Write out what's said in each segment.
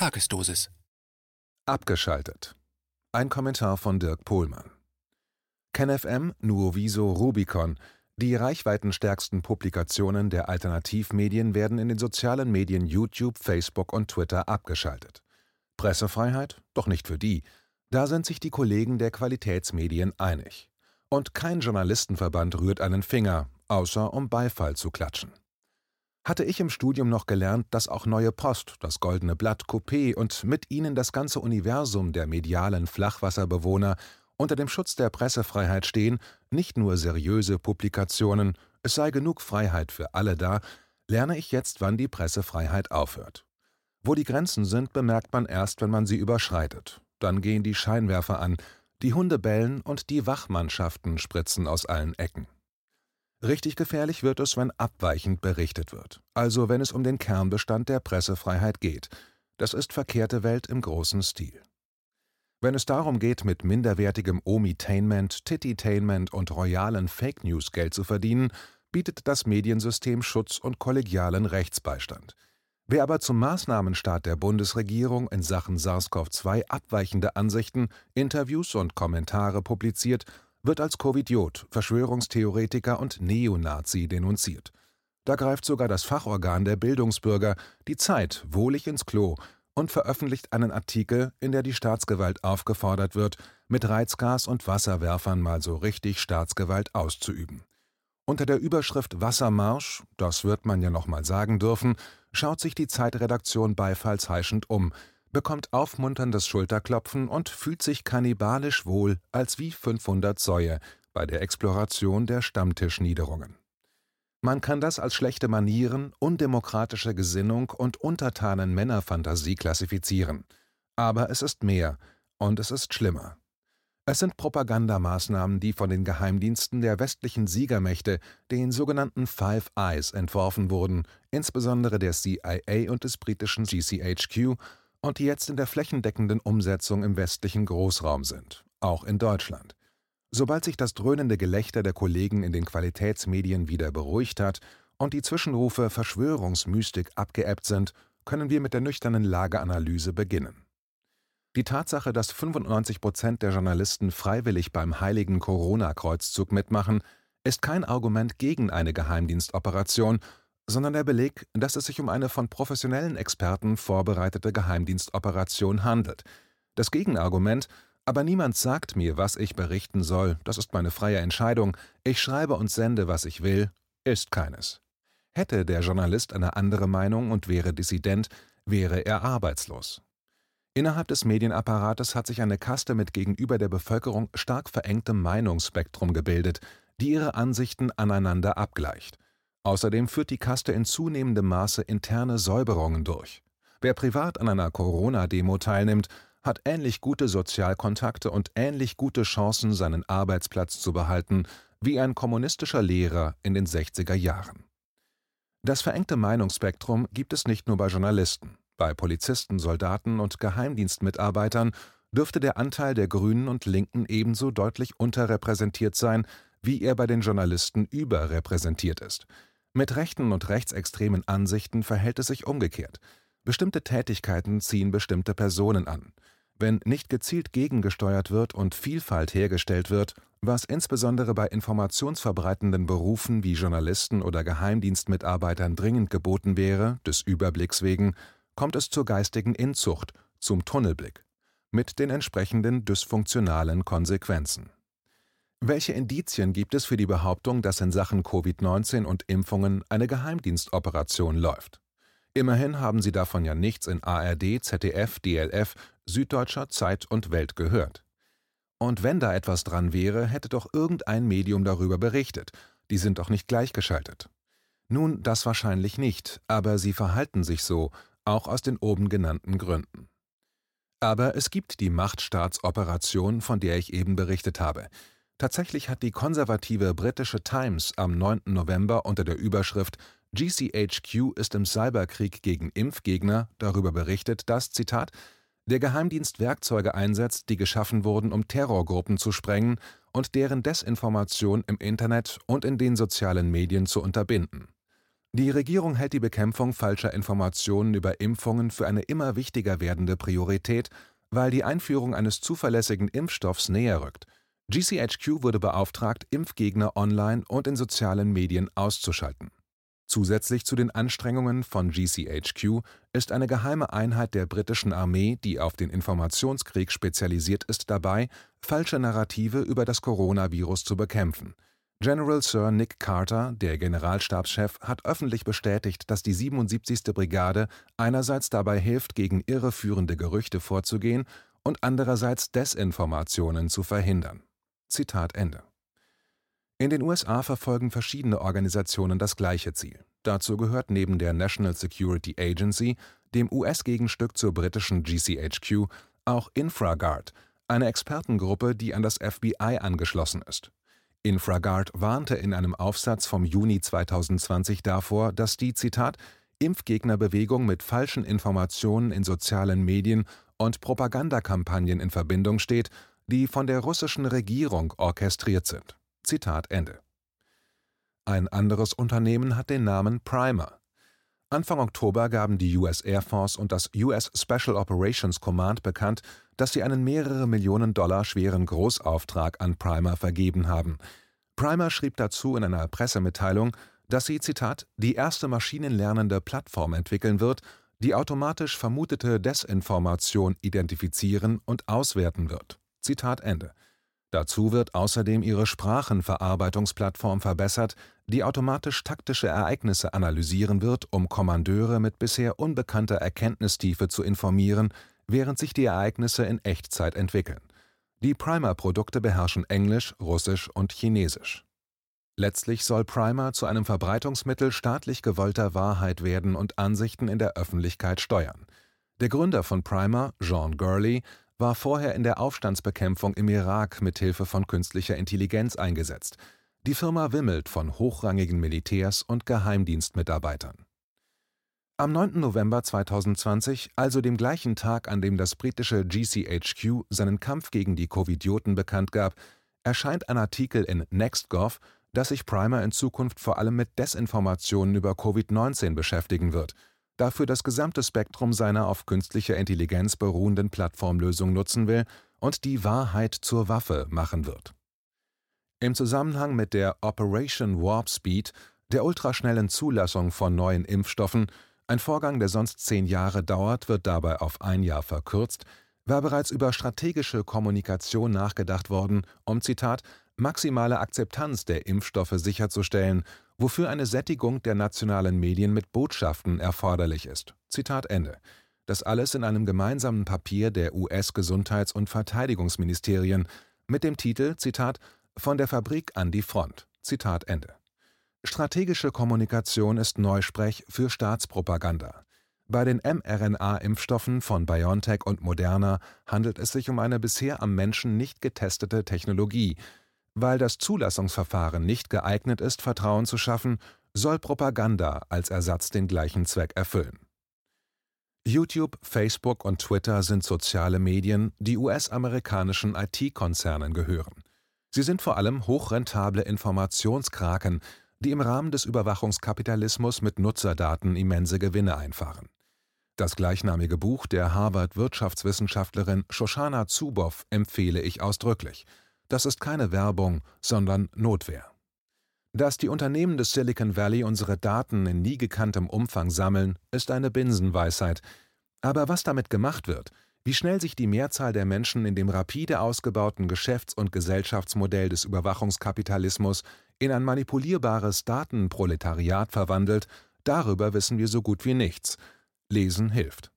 Tagesdosis. Abgeschaltet. Ein Kommentar von Dirk Pohlmann. KenFM, Nuoviso, Rubicon. Die reichweitenstärksten Publikationen der Alternativmedien werden in den sozialen Medien YouTube, Facebook und Twitter abgeschaltet. Pressefreiheit? Doch nicht für die. Da sind sich die Kollegen der Qualitätsmedien einig. Und kein Journalistenverband rührt einen Finger, außer um Beifall zu klatschen hatte ich im Studium noch gelernt, dass auch Neue Post, das Goldene Blatt, Coupé und mit ihnen das ganze Universum der medialen Flachwasserbewohner unter dem Schutz der Pressefreiheit stehen, nicht nur seriöse Publikationen, es sei genug Freiheit für alle da, lerne ich jetzt, wann die Pressefreiheit aufhört. Wo die Grenzen sind, bemerkt man erst, wenn man sie überschreitet. Dann gehen die Scheinwerfer an, die Hunde bellen und die Wachmannschaften spritzen aus allen Ecken. Richtig gefährlich wird es, wenn abweichend berichtet wird, also wenn es um den Kernbestand der Pressefreiheit geht. Das ist verkehrte Welt im großen Stil. Wenn es darum geht, mit minderwertigem Omitainment, Tititainment und royalen Fake News Geld zu verdienen, bietet das Mediensystem Schutz und kollegialen Rechtsbeistand. Wer aber zum Maßnahmenstaat der Bundesregierung in Sachen SARS-CoV-2 abweichende Ansichten, Interviews und Kommentare publiziert, wird als Covidiot, Verschwörungstheoretiker und Neonazi denunziert. Da greift sogar das Fachorgan der Bildungsbürger, die Zeit, wohlig ins Klo und veröffentlicht einen Artikel, in der die Staatsgewalt aufgefordert wird, mit Reizgas und Wasserwerfern mal so richtig Staatsgewalt auszuüben. Unter der Überschrift Wassermarsch, das wird man ja noch mal sagen dürfen, schaut sich die Zeitredaktion beifallsheischend um, bekommt aufmunterndes Schulterklopfen und fühlt sich kannibalisch wohl als wie 500 Säue bei der Exploration der Stammtischniederungen. Man kann das als schlechte Manieren, undemokratische Gesinnung und untertanen Männerfantasie klassifizieren. Aber es ist mehr und es ist schlimmer. Es sind Propagandamaßnahmen, die von den Geheimdiensten der westlichen Siegermächte, den sogenannten Five Eyes, entworfen wurden, insbesondere der CIA und des britischen GCHQ und die jetzt in der flächendeckenden Umsetzung im westlichen Großraum sind, auch in Deutschland. Sobald sich das dröhnende Gelächter der Kollegen in den Qualitätsmedien wieder beruhigt hat und die Zwischenrufe Verschwörungsmystik abgeebbt sind, können wir mit der nüchternen Lageanalyse beginnen. Die Tatsache, dass 95 Prozent der Journalisten freiwillig beim heiligen Corona-Kreuzzug mitmachen, ist kein Argument gegen eine Geheimdienstoperation, sondern der Beleg, dass es sich um eine von professionellen Experten vorbereitete Geheimdienstoperation handelt. Das Gegenargument, aber niemand sagt mir, was ich berichten soll, das ist meine freie Entscheidung, ich schreibe und sende, was ich will, ist keines. Hätte der Journalist eine andere Meinung und wäre Dissident, wäre er arbeitslos. Innerhalb des Medienapparates hat sich eine Kaste mit gegenüber der Bevölkerung stark verengtem Meinungsspektrum gebildet, die ihre Ansichten aneinander abgleicht. Außerdem führt die Kaste in zunehmendem Maße interne Säuberungen durch. Wer privat an einer Corona-Demo teilnimmt, hat ähnlich gute Sozialkontakte und ähnlich gute Chancen, seinen Arbeitsplatz zu behalten, wie ein kommunistischer Lehrer in den 60er Jahren. Das verengte Meinungsspektrum gibt es nicht nur bei Journalisten. Bei Polizisten, Soldaten und Geheimdienstmitarbeitern dürfte der Anteil der Grünen und Linken ebenso deutlich unterrepräsentiert sein, wie er bei den Journalisten überrepräsentiert ist. Mit rechten und rechtsextremen Ansichten verhält es sich umgekehrt. Bestimmte Tätigkeiten ziehen bestimmte Personen an. Wenn nicht gezielt gegengesteuert wird und Vielfalt hergestellt wird, was insbesondere bei informationsverbreitenden Berufen wie Journalisten oder Geheimdienstmitarbeitern dringend geboten wäre, des Überblicks wegen, kommt es zur geistigen Inzucht, zum Tunnelblick, mit den entsprechenden dysfunktionalen Konsequenzen. Welche Indizien gibt es für die Behauptung, dass in Sachen Covid-19 und Impfungen eine Geheimdienstoperation läuft? Immerhin haben Sie davon ja nichts in ARD, ZDF, DLF, Süddeutscher, Zeit und Welt gehört. Und wenn da etwas dran wäre, hätte doch irgendein Medium darüber berichtet. Die sind doch nicht gleichgeschaltet. Nun, das wahrscheinlich nicht, aber sie verhalten sich so, auch aus den oben genannten Gründen. Aber es gibt die Machtstaatsoperation, von der ich eben berichtet habe. Tatsächlich hat die konservative britische Times am 9. November unter der Überschrift GCHQ ist im Cyberkrieg gegen Impfgegner darüber berichtet, dass, Zitat, der Geheimdienst Werkzeuge einsetzt, die geschaffen wurden, um Terrorgruppen zu sprengen und deren Desinformation im Internet und in den sozialen Medien zu unterbinden. Die Regierung hält die Bekämpfung falscher Informationen über Impfungen für eine immer wichtiger werdende Priorität, weil die Einführung eines zuverlässigen Impfstoffs näher rückt. GCHQ wurde beauftragt, Impfgegner online und in sozialen Medien auszuschalten. Zusätzlich zu den Anstrengungen von GCHQ ist eine geheime Einheit der britischen Armee, die auf den Informationskrieg spezialisiert ist, dabei, falsche Narrative über das Coronavirus zu bekämpfen. General Sir Nick Carter, der Generalstabschef, hat öffentlich bestätigt, dass die 77. Brigade einerseits dabei hilft, gegen irreführende Gerüchte vorzugehen und andererseits Desinformationen zu verhindern. Zitat Ende in den USA verfolgen verschiedene Organisationen das gleiche Ziel. Dazu gehört neben der National Security Agency, dem US-Gegenstück zur britischen GCHQ, auch Infraguard, eine Expertengruppe, die an das FBI angeschlossen ist. Infraguard warnte in einem Aufsatz vom Juni 2020 davor, dass die Zitat Impfgegnerbewegung mit falschen Informationen in sozialen Medien und Propagandakampagnen in Verbindung steht, die von der russischen Regierung orchestriert sind Zitat Ende. Ein anderes Unternehmen hat den Namen Primer. Anfang Oktober gaben die US Air Force und das US Special Operations Command bekannt, dass sie einen mehrere Millionen Dollar schweren Großauftrag an Primer vergeben haben. Primer schrieb dazu in einer Pressemitteilung, dass sie, Zitat, die erste maschinenlernende Plattform entwickeln wird, die automatisch vermutete Desinformation identifizieren und auswerten wird. Zitat Ende. Dazu wird außerdem ihre Sprachenverarbeitungsplattform verbessert, die automatisch taktische Ereignisse analysieren wird, um Kommandeure mit bisher unbekannter Erkenntnistiefe zu informieren, während sich die Ereignisse in Echtzeit entwickeln. Die Primer-Produkte beherrschen Englisch, Russisch und Chinesisch. Letztlich soll Primer zu einem Verbreitungsmittel staatlich gewollter Wahrheit werden und Ansichten in der Öffentlichkeit steuern. Der Gründer von Primer, Jean Gurley, war vorher in der Aufstandsbekämpfung im Irak mit Hilfe von künstlicher Intelligenz eingesetzt. Die Firma wimmelt von hochrangigen Militärs und Geheimdienstmitarbeitern. Am 9. November 2020, also dem gleichen Tag, an dem das britische GCHQ seinen Kampf gegen die Covidioten bekannt gab, erscheint ein Artikel in NextGov, dass sich Primer in Zukunft vor allem mit Desinformationen über Covid-19 beschäftigen wird – dafür das gesamte Spektrum seiner auf künstlicher Intelligenz beruhenden Plattformlösung nutzen will und die Wahrheit zur Waffe machen wird. Im Zusammenhang mit der Operation Warp Speed, der ultraschnellen Zulassung von neuen Impfstoffen, ein Vorgang, der sonst zehn Jahre dauert, wird dabei auf ein Jahr verkürzt, war bereits über strategische Kommunikation nachgedacht worden, um Zitat maximale Akzeptanz der Impfstoffe sicherzustellen wofür eine Sättigung der nationalen Medien mit Botschaften erforderlich ist. Zitat Ende. Das alles in einem gemeinsamen Papier der US-Gesundheits- und Verteidigungsministerien mit dem Titel Zitat Von der Fabrik an die Front. Zitat Ende. Strategische Kommunikation ist Neusprech für Staatspropaganda. Bei den mRNA-Impfstoffen von BioNTech und Moderna handelt es sich um eine bisher am Menschen nicht getestete Technologie, weil das Zulassungsverfahren nicht geeignet ist, Vertrauen zu schaffen, soll Propaganda als Ersatz den gleichen Zweck erfüllen. YouTube, Facebook und Twitter sind soziale Medien, die US-amerikanischen IT-Konzernen gehören. Sie sind vor allem hochrentable Informationskraken, die im Rahmen des Überwachungskapitalismus mit Nutzerdaten immense Gewinne einfahren. Das gleichnamige Buch der Harvard-Wirtschaftswissenschaftlerin Shoshana Zuboff empfehle ich ausdrücklich – das ist keine Werbung, sondern Notwehr. Dass die Unternehmen des Silicon Valley unsere Daten in nie gekanntem Umfang sammeln, ist eine Binsenweisheit. Aber was damit gemacht wird, wie schnell sich die Mehrzahl der Menschen in dem rapide ausgebauten Geschäfts- und Gesellschaftsmodell des Überwachungskapitalismus in ein manipulierbares Datenproletariat verwandelt, darüber wissen wir so gut wie nichts. Lesen hilft.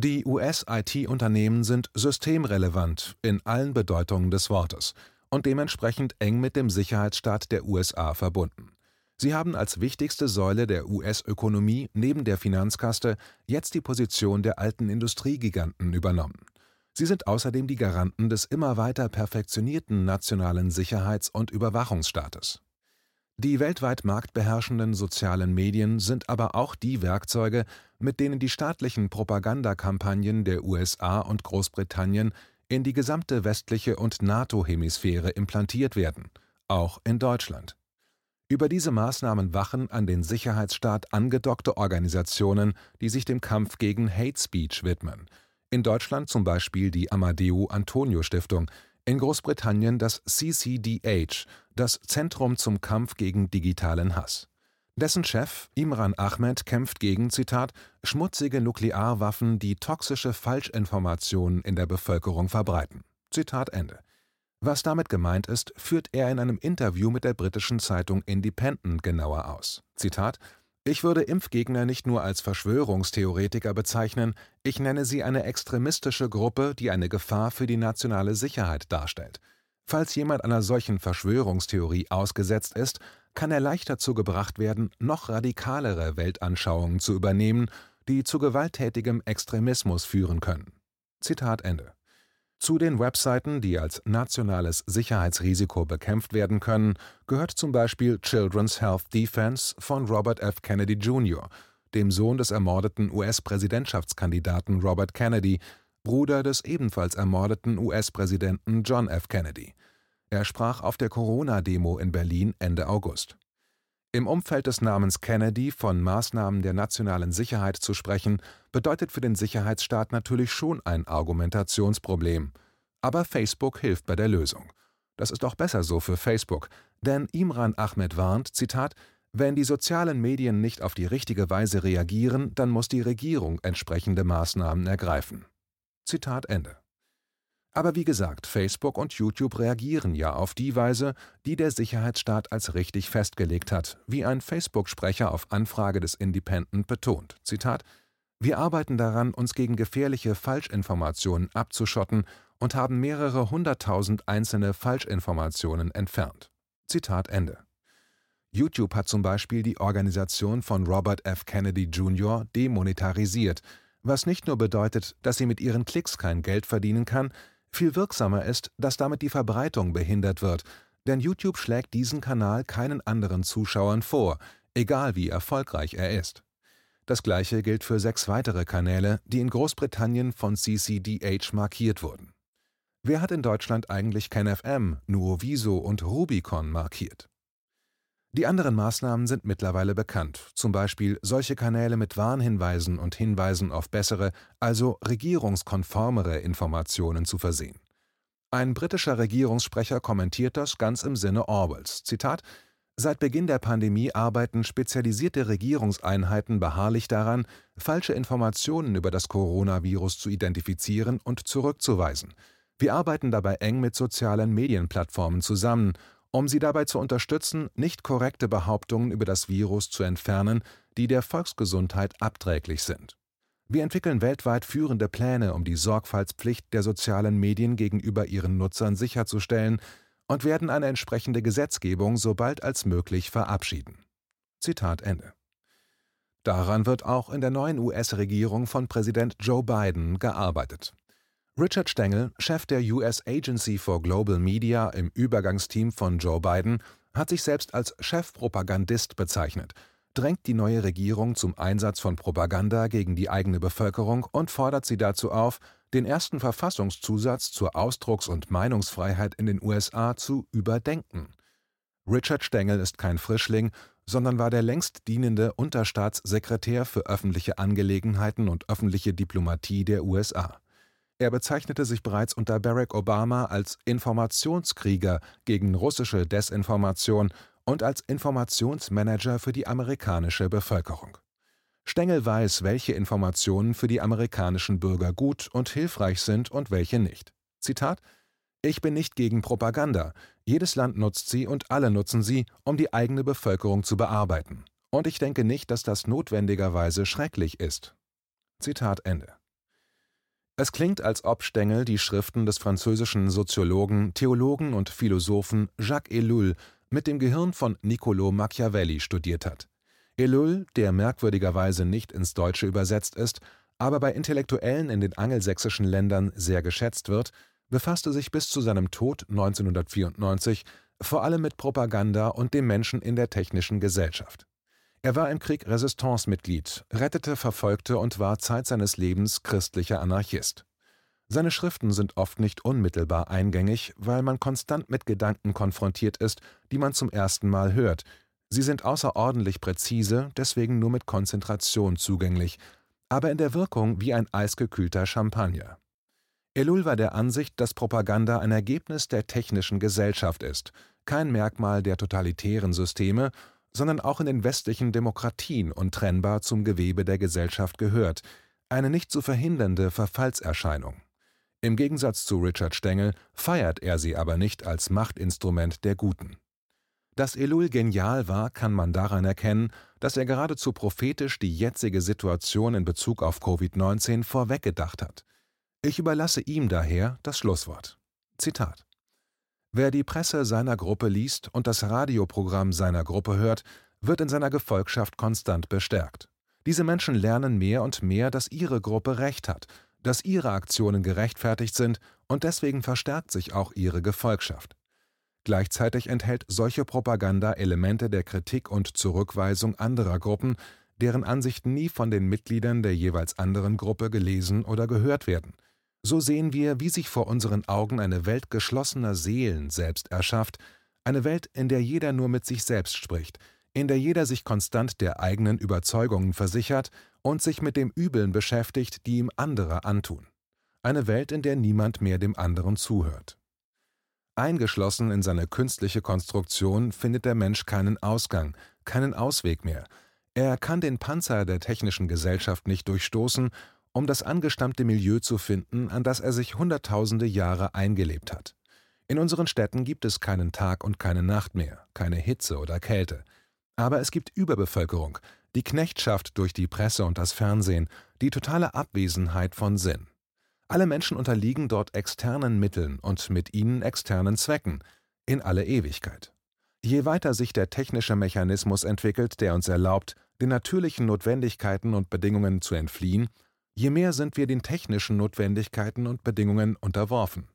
Die US-IT-Unternehmen sind systemrelevant in allen Bedeutungen des Wortes und dementsprechend eng mit dem Sicherheitsstaat der USA verbunden. Sie haben als wichtigste Säule der US-Ökonomie neben der Finanzkaste jetzt die Position der alten Industriegiganten übernommen. Sie sind außerdem die Garanten des immer weiter perfektionierten nationalen Sicherheits- und Überwachungsstaates die weltweit marktbeherrschenden sozialen Medien sind aber auch die Werkzeuge, mit denen die staatlichen Propagandakampagnen der USA und Großbritannien in die gesamte westliche und NATO-Hemisphäre implantiert werden, auch in Deutschland. Über diese Maßnahmen wachen an den Sicherheitsstaat angedockte Organisationen, die sich dem Kampf gegen Hate Speech widmen. In Deutschland zum Beispiel die Amadeo Antonio Stiftung, in Großbritannien das CCDH, das Zentrum zum Kampf gegen digitalen Hass. Dessen Chef, Imran Ahmed, kämpft gegen, Zitat, schmutzige Nuklearwaffen, die toxische Falschinformationen in der Bevölkerung verbreiten. Zitat Ende. Was damit gemeint ist, führt er in einem Interview mit der britischen Zeitung Independent genauer aus. Zitat Ich würde Impfgegner nicht nur als Verschwörungstheoretiker bezeichnen, ich nenne sie eine extremistische Gruppe, die eine Gefahr für die nationale Sicherheit darstellt. Falls jemand einer solchen Verschwörungstheorie ausgesetzt ist, kann er leicht dazu gebracht werden, noch radikalere Weltanschauungen zu übernehmen, die zu gewalttätigem Extremismus führen können. Zitat Ende. Zu den Webseiten, die als nationales Sicherheitsrisiko bekämpft werden können, gehört zum Beispiel Children's Health Defense von Robert F. Kennedy Jr., dem Sohn des ermordeten US-Präsidentschaftskandidaten Robert Kennedy, Bruder des ebenfalls ermordeten US-Präsidenten John F. Kennedy. Er sprach auf der Corona-Demo in Berlin Ende August. Im Umfeld des Namens Kennedy von Maßnahmen der nationalen Sicherheit zu sprechen, bedeutet für den Sicherheitsstaat natürlich schon ein Argumentationsproblem. Aber Facebook hilft bei der Lösung. Das ist auch besser so für Facebook, denn Imran Ahmed warnt, Zitat, wenn die sozialen Medien nicht auf die richtige Weise reagieren, dann muss die Regierung entsprechende Maßnahmen ergreifen. Zitat Ende. Aber wie gesagt, Facebook und YouTube reagieren ja auf die Weise, die der Sicherheitsstaat als richtig festgelegt hat, wie ein Facebook-Sprecher auf Anfrage des Independent betont. Zitat: Wir arbeiten daran, uns gegen gefährliche Falschinformationen abzuschotten und haben mehrere hunderttausend einzelne Falschinformationen entfernt. Zitat Ende. YouTube hat zum Beispiel die Organisation von Robert F. Kennedy Jr. demonetarisiert, was nicht nur bedeutet, dass sie mit ihren Klicks kein Geld verdienen kann, viel wirksamer ist, dass damit die Verbreitung behindert wird, denn YouTube schlägt diesen Kanal keinen anderen Zuschauern vor, egal wie erfolgreich er ist. Das gleiche gilt für sechs weitere Kanäle, die in Großbritannien von CCDH markiert wurden. Wer hat in Deutschland eigentlich KenFM, Nuoviso und Rubicon markiert? Die anderen Maßnahmen sind mittlerweile bekannt, zum Beispiel solche Kanäle mit Warnhinweisen und Hinweisen auf bessere, also regierungskonformere Informationen zu versehen. Ein britischer Regierungssprecher kommentiert das ganz im Sinne Orwells. Zitat: Seit Beginn der Pandemie arbeiten spezialisierte Regierungseinheiten beharrlich daran, falsche Informationen über das Coronavirus zu identifizieren und zurückzuweisen. Wir arbeiten dabei eng mit sozialen Medienplattformen zusammen um sie dabei zu unterstützen, nicht korrekte Behauptungen über das Virus zu entfernen, die der Volksgesundheit abträglich sind. Wir entwickeln weltweit führende Pläne, um die Sorgfaltspflicht der sozialen Medien gegenüber ihren Nutzern sicherzustellen und werden eine entsprechende Gesetzgebung so bald als möglich verabschieden. Zitat Ende. Daran wird auch in der neuen US-Regierung von Präsident Joe Biden gearbeitet. Richard Stengel, Chef der US Agency for Global Media im Übergangsteam von Joe Biden, hat sich selbst als Chefpropagandist bezeichnet, drängt die neue Regierung zum Einsatz von Propaganda gegen die eigene Bevölkerung und fordert sie dazu auf, den ersten Verfassungszusatz zur Ausdrucks- und Meinungsfreiheit in den USA zu überdenken. Richard Stengel ist kein Frischling, sondern war der längst dienende Unterstaatssekretär für öffentliche Angelegenheiten und öffentliche Diplomatie der USA. Er bezeichnete sich bereits unter Barack Obama als Informationskrieger gegen russische Desinformation und als Informationsmanager für die amerikanische Bevölkerung. Stengel weiß, welche Informationen für die amerikanischen Bürger gut und hilfreich sind und welche nicht. Zitat Ich bin nicht gegen Propaganda. Jedes Land nutzt sie und alle nutzen sie, um die eigene Bevölkerung zu bearbeiten. Und ich denke nicht, dass das notwendigerweise schrecklich ist. Zitat Ende. Es klingt, als ob Stengel die Schriften des französischen Soziologen, Theologen und Philosophen Jacques Ellul mit dem Gehirn von Niccolò Machiavelli studiert hat. Ellul, der merkwürdigerweise nicht ins Deutsche übersetzt ist, aber bei Intellektuellen in den angelsächsischen Ländern sehr geschätzt wird, befasste sich bis zu seinem Tod 1994 vor allem mit Propaganda und dem Menschen in der technischen Gesellschaft. Er war im Krieg Resistance-Mitglied, rettete Verfolgte und war Zeit seines Lebens christlicher Anarchist. Seine Schriften sind oft nicht unmittelbar eingängig, weil man konstant mit Gedanken konfrontiert ist, die man zum ersten Mal hört, Sie sind außerordentlich präzise, deswegen nur mit Konzentration zugänglich, aber in der Wirkung wie ein eisgekühlter Champagner. Ellul war der Ansicht, dass Propaganda ein Ergebnis der technischen Gesellschaft ist, kein Merkmal der totalitären Systeme, sondern auch in den westlichen Demokratien untrennbar zum Gewebe der Gesellschaft gehört, eine nicht zu verhindernde Verfallserscheinung. Im Gegensatz zu Richard Stengel feiert er sie aber nicht als Machtinstrument der Guten. Dass Elul genial war, kann man daran erkennen, dass er geradezu prophetisch die jetzige Situation in Bezug auf Covid-19 vorweggedacht hat. Ich überlasse ihm daher das Schlusswort. Zitat Wer die Presse seiner Gruppe liest und das Radioprogramm seiner Gruppe hört, wird in seiner Gefolgschaft konstant bestärkt. Diese Menschen lernen mehr und mehr, dass ihre Gruppe Recht hat, dass ihre Aktionen gerechtfertigt sind und deswegen verstärkt sich auch ihre Gefolgschaft. Gleichzeitig enthält solche Propaganda Elemente der Kritik und Zurückweisung anderer Gruppen, deren Ansichten nie von den Mitgliedern der jeweils anderen Gruppe gelesen oder gehört werden. So sehen wir, wie sich vor unseren Augen eine Welt geschlossener Seelen selbst erschafft, eine Welt, in der jeder nur mit sich selbst spricht, in der jeder sich konstant der eigenen Überzeugungen versichert und sich mit dem Übeln beschäftigt, die ihm andere antun. Eine Welt, in der niemand mehr dem anderen zuhört. Eingeschlossen in seine künstliche Konstruktion findet der Mensch keinen Ausgang, keinen Ausweg mehr. Er kann den Panzer der technischen Gesellschaft nicht durchstoßen, um das angestammte Milieu zu finden, an das er sich hunderttausende Jahre eingelebt hat. In unseren Städten gibt es keinen Tag und keine Nacht mehr, keine Hitze oder Kälte. Aber es gibt Überbevölkerung, die Knechtschaft durch die Presse und das Fernsehen, die totale Abwesenheit von Sinn. Alle Menschen unterliegen dort externen Mitteln und mit ihnen externen Zwecken, in alle Ewigkeit. Je weiter sich der technische Mechanismus entwickelt, der uns erlaubt, den natürlichen Notwendigkeiten und Bedingungen zu entfliehen, je mehr sind wir den technischen Notwendigkeiten und Bedingungen unterworfen.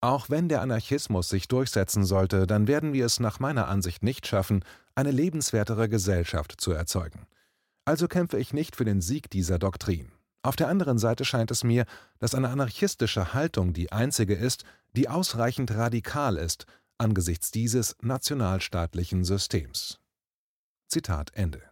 Auch wenn der Anarchismus sich durchsetzen sollte, dann werden wir es nach meiner Ansicht nicht schaffen, eine lebenswertere Gesellschaft zu erzeugen. Also kämpfe ich nicht für den Sieg dieser Doktrin. Auf der anderen Seite scheint es mir, dass eine anarchistische Haltung die einzige ist, die ausreichend radikal ist angesichts dieses nationalstaatlichen Systems. Zitat Ende